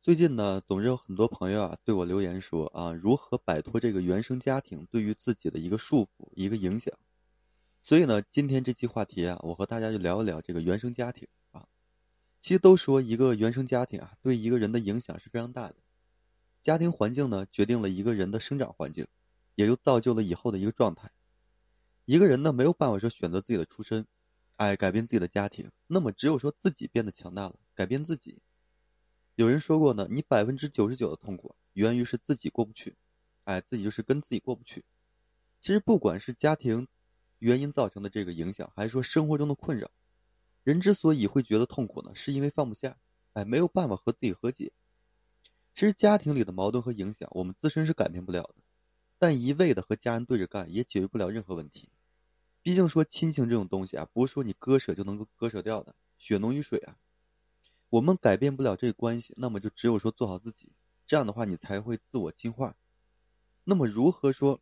最近呢，总是有很多朋友啊对我留言说啊，如何摆脱这个原生家庭对于自己的一个束缚、一个影响。所以呢，今天这期话题啊，我和大家就聊一聊这个原生家庭啊。其实都说一个原生家庭啊，对一个人的影响是非常大的。家庭环境呢，决定了一个人的生长环境，也就造就了以后的一个状态。一个人呢，没有办法说选择自己的出身，哎，改变自己的家庭，那么只有说自己变得强大了，改变自己。有人说过呢，你百分之九十九的痛苦源于是自己过不去，哎，自己就是跟自己过不去。其实不管是家庭原因造成的这个影响，还是说生活中的困扰，人之所以会觉得痛苦呢，是因为放不下，哎，没有办法和自己和解。其实家庭里的矛盾和影响，我们自身是改变不了的，但一味的和家人对着干，也解决不了任何问题。毕竟说亲情这种东西啊，不是说你割舍就能够割舍掉的，血浓于水啊。我们改变不了这个关系，那么就只有说做好自己，这样的话你才会自我进化。那么如何说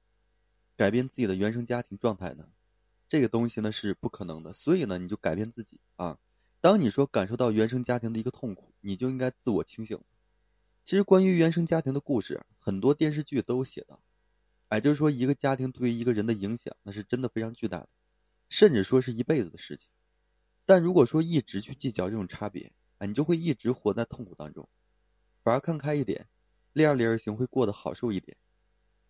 改变自己的原生家庭状态呢？这个东西呢是不可能的，所以呢你就改变自己啊。当你说感受到原生家庭的一个痛苦，你就应该自我清醒。其实关于原生家庭的故事，很多电视剧都有写到。哎，就是说一个家庭对于一个人的影响，那是真的非常巨大的，甚至说是一辈子的事情。但如果说一直去计较这种差别，啊，你就会一直活在痛苦当中，反而看开一点，利而利而行，会过得好受一点。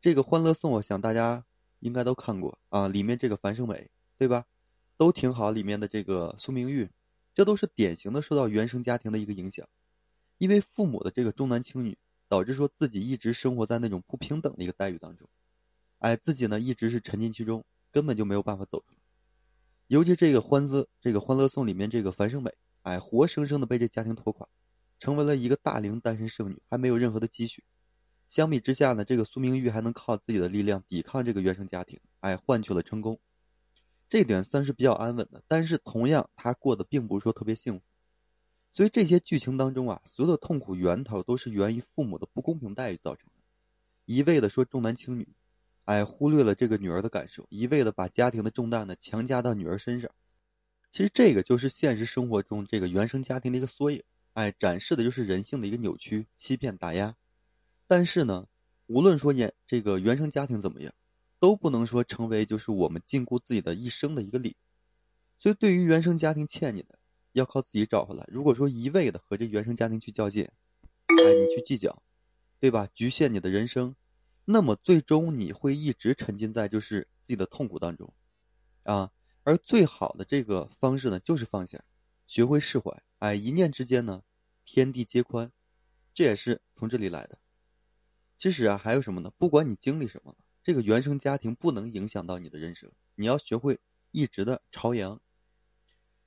这个《欢乐颂》，我想大家应该都看过啊，里面这个樊胜美，对吧？都挺好。里面的这个苏明玉，这都是典型的受到原生家庭的一个影响，因为父母的这个重男轻女，导致说自己一直生活在那种不平等的一个待遇当中，哎，自己呢一直是沉浸其中，根本就没有办法走出来。尤其这个欢乐这个《欢乐颂》里面这个樊胜美。哎，活生生的被这家庭拖垮，成为了一个大龄单身剩女，还没有任何的积蓄。相比之下呢，这个苏明玉还能靠自己的力量抵抗这个原生家庭，哎，换取了成功。这点算是比较安稳的，但是同样，她过得并不是说特别幸福。所以这些剧情当中啊，所有的痛苦源头都是源于父母的不公平待遇造成的。一味的说重男轻女，哎，忽略了这个女儿的感受，一味的把家庭的重担呢强加到女儿身上。其实这个就是现实生活中这个原生家庭的一个缩影，哎，展示的就是人性的一个扭曲、欺骗、打压。但是呢，无论说原这个原生家庭怎么样，都不能说成为就是我们禁锢自己的一生的一个理。所以，对于原生家庭欠你的，要靠自己找回来。如果说一味的和这原生家庭去较劲，哎，你去计较，对吧？局限你的人生，那么最终你会一直沉浸在就是自己的痛苦当中，啊。而最好的这个方式呢，就是放下，学会释怀。哎，一念之间呢，天地皆宽，这也是从这里来的。其实啊，还有什么呢？不管你经历什么，这个原生家庭不能影响到你的人生。你要学会一直的朝阳。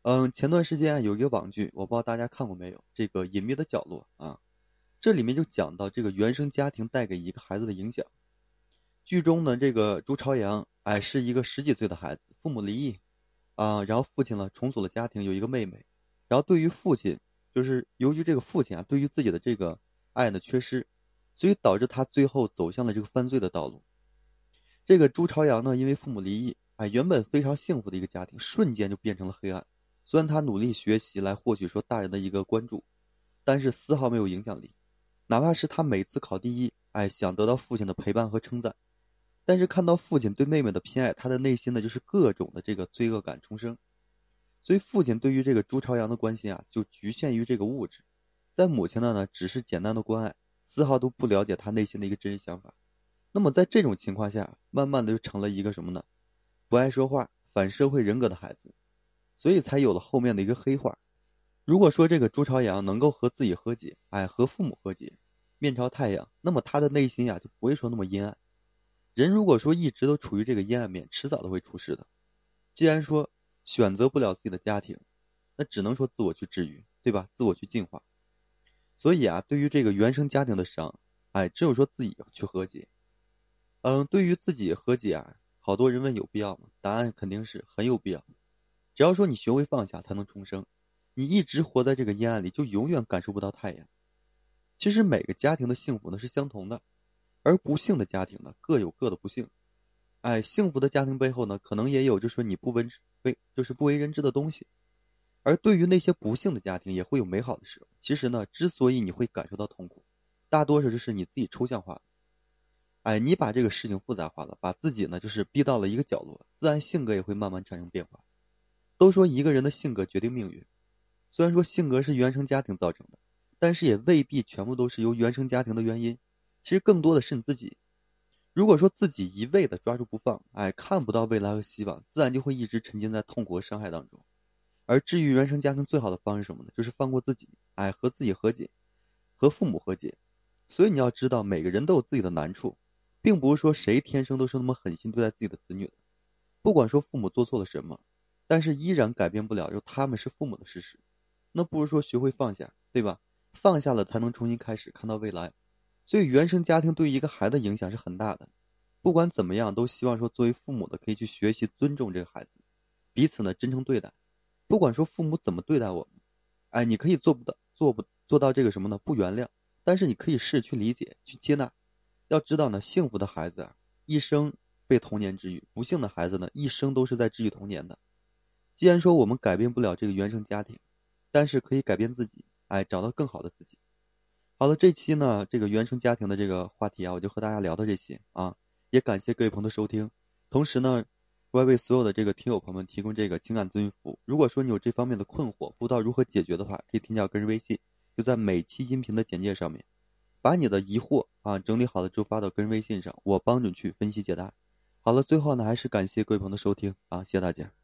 嗯，前段时间啊有一个网剧，我不知道大家看过没有？这个《隐秘的角落》啊，这里面就讲到这个原生家庭带给一个孩子的影响。剧中呢，这个朱朝阳，哎，是一个十几岁的孩子，父母离异。啊，然后父亲呢重组了家庭，有一个妹妹，然后对于父亲，就是由于这个父亲啊，对于自己的这个爱呢缺失，所以导致他最后走向了这个犯罪的道路。这个朱朝阳呢，因为父母离异，哎，原本非常幸福的一个家庭，瞬间就变成了黑暗。虽然他努力学习来获取说大人的一个关注，但是丝毫没有影响力，哪怕是他每次考第一，哎，想得到父亲的陪伴和称赞。但是看到父亲对妹妹的偏爱，他的内心呢就是各种的这个罪恶感重生，所以父亲对于这个朱朝阳的关心啊，就局限于这个物质，在母亲那呢只是简单的关爱，丝毫都不了解他内心的一个真实想法。那么在这种情况下，慢慢的就成了一个什么呢？不爱说话、反社会人格的孩子，所以才有了后面的一个黑化。如果说这个朱朝阳能够和自己和解，哎，和父母和解，面朝太阳，那么他的内心呀就不会说那么阴暗。人如果说一直都处于这个阴暗面，迟早都会出事的。既然说选择不了自己的家庭，那只能说自我去治愈，对吧？自我去进化。所以啊，对于这个原生家庭的伤，哎，只有说自己去和解。嗯，对于自己和解啊，好多人问有必要吗？答案肯定是很有必要。只要说你学会放下，才能重生。你一直活在这个阴暗里，就永远感受不到太阳。其实每个家庭的幸福呢是相同的。而不幸的家庭呢，各有各的不幸。哎，幸福的家庭背后呢，可能也有就说你不为就是不为人知的东西。而对于那些不幸的家庭，也会有美好的时候。其实呢，之所以你会感受到痛苦，大多数就是你自己抽象化的。哎，你把这个事情复杂化了，把自己呢就是逼到了一个角落，自然性格也会慢慢产生变化。都说一个人的性格决定命运，虽然说性格是原生家庭造成的，但是也未必全部都是由原生家庭的原因。其实更多的是你自己。如果说自己一味的抓住不放，哎，看不到未来和希望，自然就会一直沉浸在痛苦和伤害当中。而治愈原生家庭最好的方式是什么呢？就是放过自己，哎，和自己和解，和父母和解。所以你要知道，每个人都有自己的难处，并不是说谁天生都是那么狠心对待自己的子女的。不管说父母做错了什么，但是依然改变不了就他们是父母的事实。那不如说学会放下，对吧？放下了才能重新开始，看到未来。所以原生家庭对于一个孩子影响是很大的。不管怎么样，都希望说作为父母的可以去学习尊重这个孩子，彼此呢真诚对待。不管说父母怎么对待我们，哎，你可以做不到，做不做到这个什么呢？不原谅，但是你可以试着去理解，去接纳。要知道呢，幸福的孩子啊，一生被童年治愈；不幸的孩子呢，一生都是在治愈童年的。既然说我们改变不了这个原生家庭，但是可以改变自己，哎，找到更好的自己。好了，这期呢，这个原生家庭的这个话题啊，我就和大家聊到这些啊，也感谢各位朋友的收听，同时呢。我为所有的这个听友朋友们提供这个情感咨询服务。如果说你有这方面的困惑，不知道如何解决的话，可以添加个人微信，就在每期音频的简介上面，把你的疑惑啊整理好了之后发到个人微信上，我帮你去分析解答。好了，最后呢，还是感谢各位朋友的收听啊，谢谢大家。